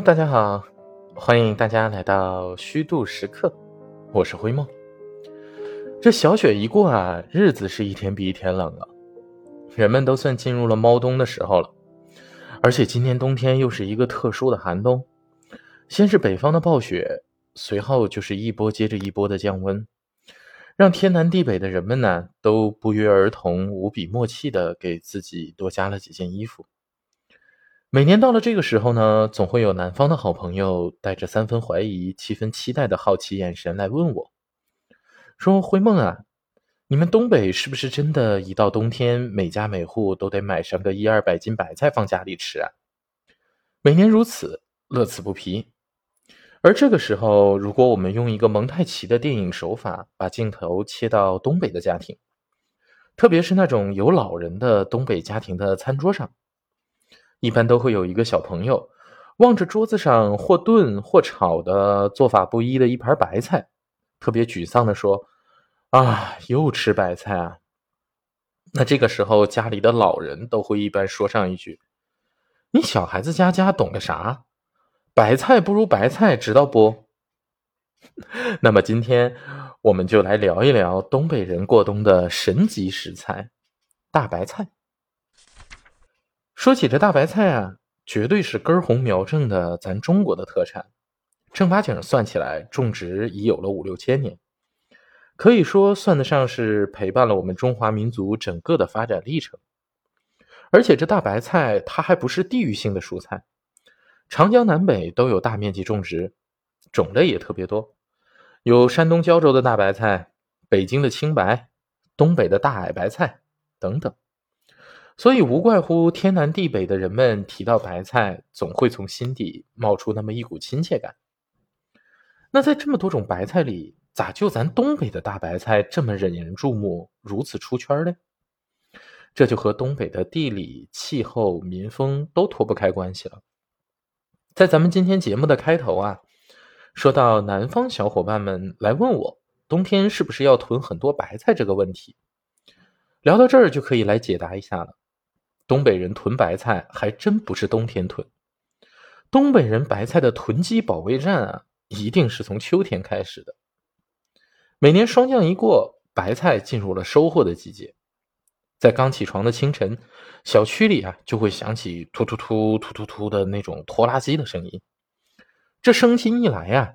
大家好，欢迎大家来到虚度时刻，我是灰梦。这小雪一过啊，日子是一天比一天冷了，人们都算进入了猫冬的时候了。而且今年冬天又是一个特殊的寒冬，先是北方的暴雪，随后就是一波接着一波的降温，让天南地北的人们呢都不约而同、无比默契的给自己多加了几件衣服。每年到了这个时候呢，总会有南方的好朋友带着三分怀疑、七分期待的好奇眼神来问我，说：“灰梦啊，你们东北是不是真的，一到冬天，每家每户都得买上个一二百斤白菜放家里吃啊？每年如此，乐此不疲。而这个时候，如果我们用一个蒙太奇的电影手法，把镜头切到东北的家庭，特别是那种有老人的东北家庭的餐桌上。”一般都会有一个小朋友，望着桌子上或炖或炒的做法不一的一盘白菜，特别沮丧的说：“啊，又吃白菜啊！”那这个时候，家里的老人都会一般说上一句：“你小孩子家家懂个啥？白菜不如白菜，知道不？” 那么今天我们就来聊一聊东北人过冬的神级食材——大白菜。说起这大白菜啊，绝对是根红苗正的咱中国的特产，正八经算起来，种植已有了五六千年，可以说算得上是陪伴了我们中华民族整个的发展历程。而且这大白菜它还不是地域性的蔬菜，长江南北都有大面积种植，种类也特别多，有山东胶州的大白菜、北京的青白、东北的大矮白菜等等。所以无怪乎天南地北的人们提到白菜，总会从心底冒出那么一股亲切感。那在这么多种白菜里，咋就咱东北的大白菜这么引人注目，如此出圈呢？这就和东北的地理、气候、民风都脱不开关系了。在咱们今天节目的开头啊，说到南方小伙伴们来问我，冬天是不是要囤很多白菜这个问题，聊到这儿就可以来解答一下了。东北人囤白菜还真不是冬天囤，东北人白菜的囤积保卫战啊，一定是从秋天开始的。每年霜降一过，白菜进入了收获的季节，在刚起床的清晨，小区里啊就会响起突突突突突突的那种拖拉机的声音。这声音一来呀，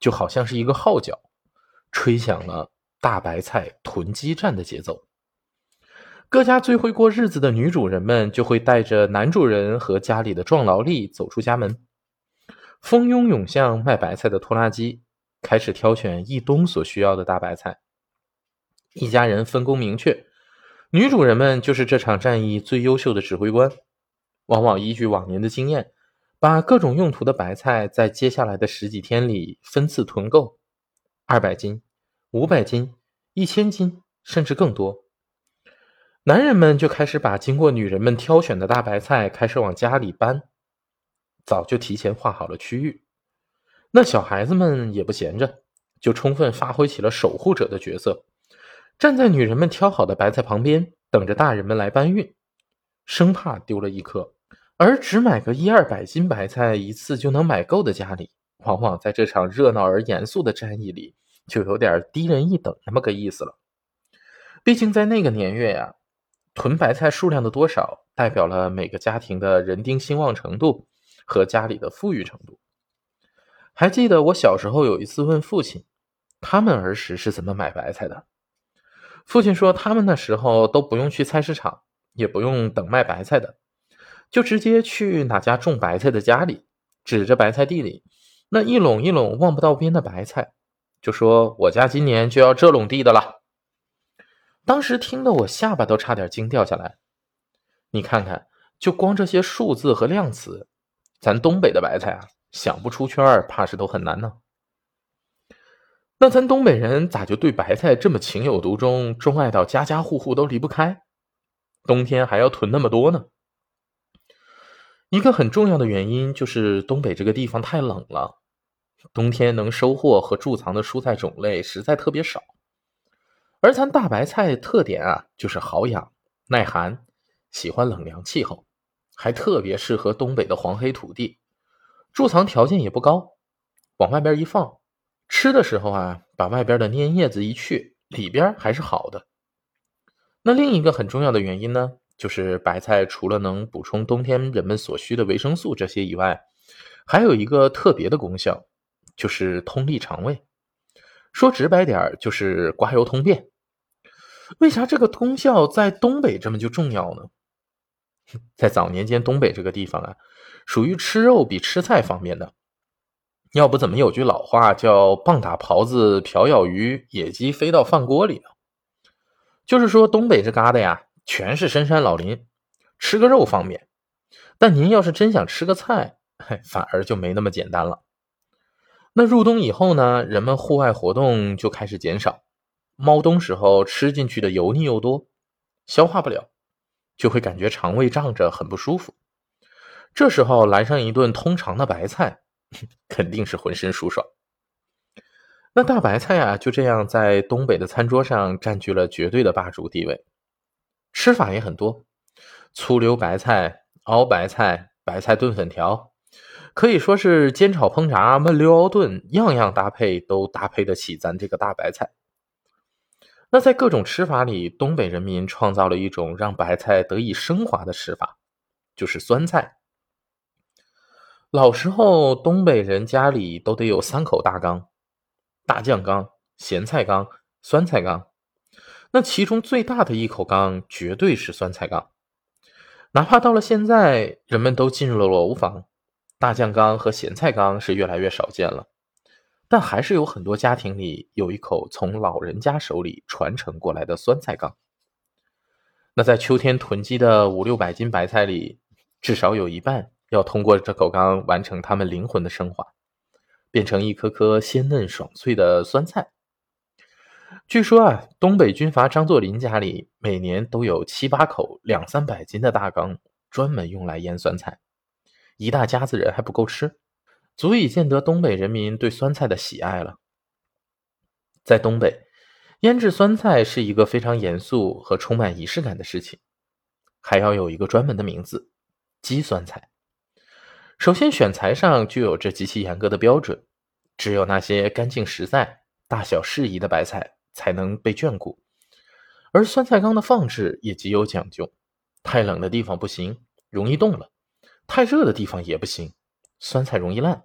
就好像是一个号角，吹响了大白菜囤积战的节奏。各家最会过日子的女主人们就会带着男主人和家里的壮劳力走出家门，蜂拥涌向卖白菜的拖拉机，开始挑选一冬所需要的大白菜。一家人分工明确，女主人们就是这场战役最优秀的指挥官，往往依据往年的经验，把各种用途的白菜在接下来的十几天里分次囤购，二百斤、五百斤、一千斤，甚至更多。男人们就开始把经过女人们挑选的大白菜开始往家里搬，早就提前划好了区域。那小孩子们也不闲着，就充分发挥起了守护者的角色，站在女人们挑好的白菜旁边，等着大人们来搬运，生怕丢了一颗。而只买个一二百斤白菜一次就能买够的家里，往往在这场热闹而严肃的战役里，就有点低人一等那么个意思了。毕竟在那个年月呀。囤白菜数量的多少，代表了每个家庭的人丁兴旺程度和家里的富裕程度。还记得我小时候有一次问父亲，他们儿时是怎么买白菜的？父亲说，他们那时候都不用去菜市场，也不用等卖白菜的，就直接去哪家种白菜的家里，指着白菜地里那一垄一垄望不到边的白菜，就说：“我家今年就要这垄地的了。”当时听得我下巴都差点惊掉下来。你看看，就光这些数字和量词，咱东北的白菜啊，想不出圈怕是都很难呢。那咱东北人咋就对白菜这么情有独钟，钟爱到家家户户都离不开，冬天还要囤那么多呢？一个很重要的原因就是东北这个地方太冷了，冬天能收获和贮藏的蔬菜种类实在特别少。而咱大白菜特点啊，就是好养、耐寒，喜欢冷凉气候，还特别适合东北的黄黑土地。贮藏条件也不高，往外边一放，吃的时候啊，把外边的粘叶子一去，里边还是好的。那另一个很重要的原因呢，就是白菜除了能补充冬天人们所需的维生素这些以外，还有一个特别的功效，就是通利肠胃。说直白点就是刮油通便。为啥这个功效在东北这么就重要呢？在早年间，东北这个地方啊，属于吃肉比吃菜方便的。要不怎么有句老话叫“棒打狍子，瓢舀鱼，野鸡飞到饭锅里”呢？就是说，东北这旮瘩呀，全是深山老林，吃个肉方便。但您要是真想吃个菜，反而就没那么简单了。那入冬以后呢，人们户外活动就开始减少，猫冬时候吃进去的油腻又多，消化不了。就会感觉肠胃胀着，很不舒服。这时候来上一顿通常的白菜，肯定是浑身舒爽。那大白菜啊，就这样在东北的餐桌上占据了绝对的霸主地位。吃法也很多，醋溜白菜、熬白菜、白菜炖粉条，可以说是煎炒烹炸、焖溜熬炖，样样搭配都搭配得起咱这个大白菜。那在各种吃法里，东北人民创造了一种让白菜得以升华的吃法，就是酸菜。老时候，东北人家里都得有三口大缸：大酱缸、咸菜缸、酸菜缸。那其中最大的一口缸绝对是酸菜缸。哪怕到了现在，人们都进入了楼房，大酱缸和咸菜缸是越来越少见了。但还是有很多家庭里有一口从老人家手里传承过来的酸菜缸。那在秋天囤积的五六百斤白菜里，至少有一半要通过这口缸完成他们灵魂的升华，变成一颗颗鲜嫩爽脆的酸菜。据说啊，东北军阀张作霖家里每年都有七八口两三百斤的大缸，专门用来腌酸菜，一大家子人还不够吃。足以见得东北人民对酸菜的喜爱了。在东北，腌制酸菜是一个非常严肃和充满仪式感的事情，还要有一个专门的名字——鸡酸菜。首先，选材上就有着极其严格的标准，只有那些干净实在、大小适宜的白菜才能被眷顾。而酸菜缸的放置也极有讲究，太冷的地方不行，容易冻了；太热的地方也不行，酸菜容易烂。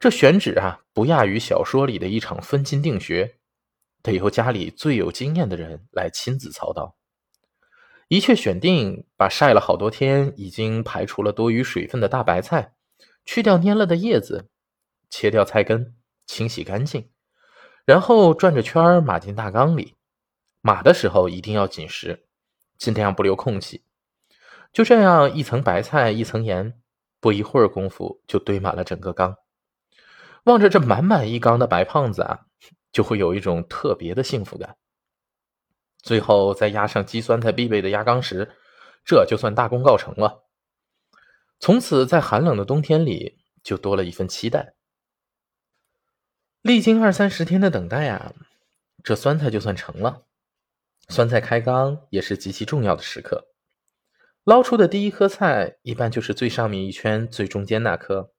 这选址啊，不亚于小说里的一场分金定穴，得由家里最有经验的人来亲自操刀。一切选定，把晒了好多天、已经排除了多余水分的大白菜，去掉蔫了的叶子，切掉菜根，清洗干净，然后转着圈码进大缸里。码的时候一定要紧实，尽量不留空隙。就这样，一层白菜，一层盐，不一会儿功夫就堆满了整个缸。望着这满满一缸的白胖子啊，就会有一种特别的幸福感。最后再压上鸡酸菜必备的压缸石，这就算大功告成了。从此，在寒冷的冬天里，就多了一份期待。历经二三十天的等待啊，这酸菜就算成了。酸菜开缸也是极其重要的时刻，捞出的第一颗菜，一般就是最上面一圈最中间那颗。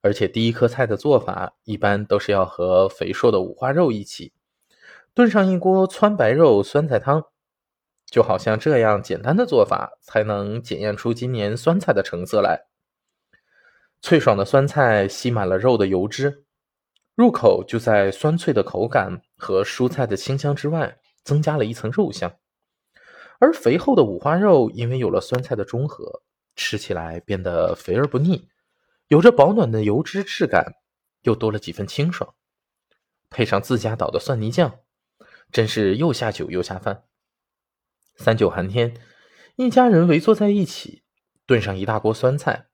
而且第一颗菜的做法一般都是要和肥硕的五花肉一起炖上一锅汆白肉酸菜汤，就好像这样简单的做法才能检验出今年酸菜的成色来。脆爽的酸菜吸满了肉的油脂，入口就在酸脆的口感和蔬菜的清香之外，增加了一层肉香。而肥厚的五花肉因为有了酸菜的中和，吃起来变得肥而不腻。有着保暖的油脂质感，又多了几分清爽，配上自家捣的蒜泥酱，真是又下酒又下饭。三九寒天，一家人围坐在一起，炖上一大锅酸菜，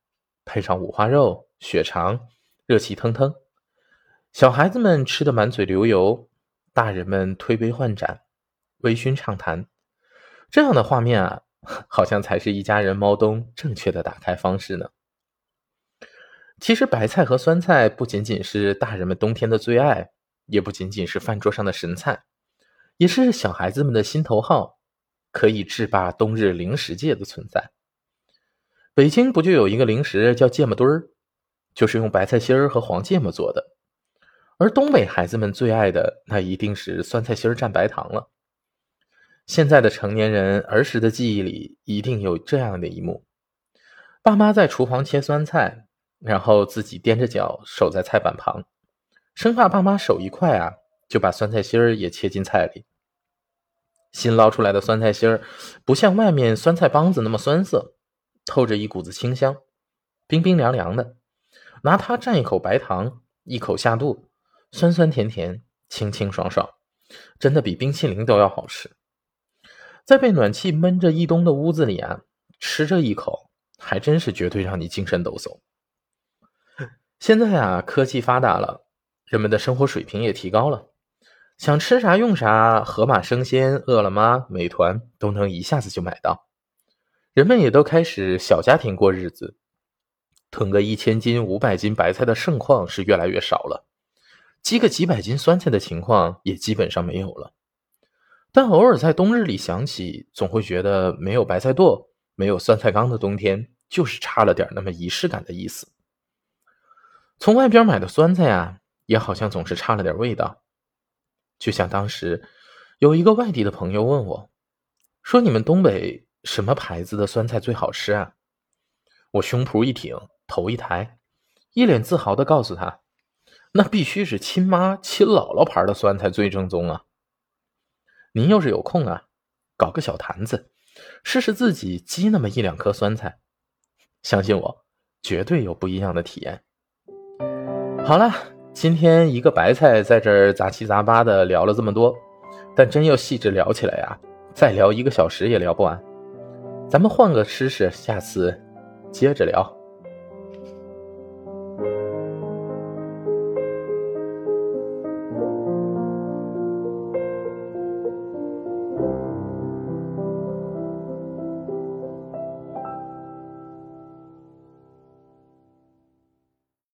配上五花肉、血肠，热气腾腾。小孩子们吃得满嘴流油，大人们推杯换盏，微醺畅谈。这样的画面啊，好像才是一家人猫冬正确的打开方式呢。其实白菜和酸菜不仅仅是大人们冬天的最爱，也不仅仅是饭桌上的神菜，也是小孩子们的心头好，可以制霸冬日零食界的存在。北京不就有一个零食叫芥末墩儿？就是用白菜心儿和黄芥末做的，而东北孩子们最爱的那一定是酸菜心儿蘸白糖了。现在的成年人儿时的记忆里一定有这样的一幕：爸妈在厨房切酸菜，然后自己踮着脚守在菜板旁，生怕爸妈手一快啊，就把酸菜心儿也切进菜里。新捞出来的酸菜心儿不像外面酸菜帮子那么酸涩，透着一股子清香，冰冰凉凉的。拿它蘸一口白糖，一口下肚，酸酸甜甜，清清爽爽，真的比冰淇淋都要好吃。在被暖气闷着一冬的屋子里啊，吃这一口，还真是绝对让你精神抖擞。现在啊，科技发达了，人们的生活水平也提高了，想吃啥用啥，盒马生鲜、饿了么、美团都能一下子就买到。人们也都开始小家庭过日子。囤个一千斤、五百斤白菜的盛况是越来越少了，积个几百斤酸菜的情况也基本上没有了。但偶尔在冬日里想起，总会觉得没有白菜垛、没有酸菜缸的冬天，就是差了点那么仪式感的意思。从外边买的酸菜啊，也好像总是差了点味道。就像当时有一个外地的朋友问我，说：“你们东北什么牌子的酸菜最好吃啊？”我胸脯一挺。头一抬，一脸自豪的告诉他：“那必须是亲妈、亲姥姥牌的酸菜最正宗啊！您要是有空啊，搞个小坛子，试试自己积那么一两颗酸菜，相信我，绝对有不一样的体验。”好了，今天一个白菜在这杂七杂八的聊了这么多，但真要细致聊起来呀，再聊一个小时也聊不完。咱们换个吃食，下次接着聊。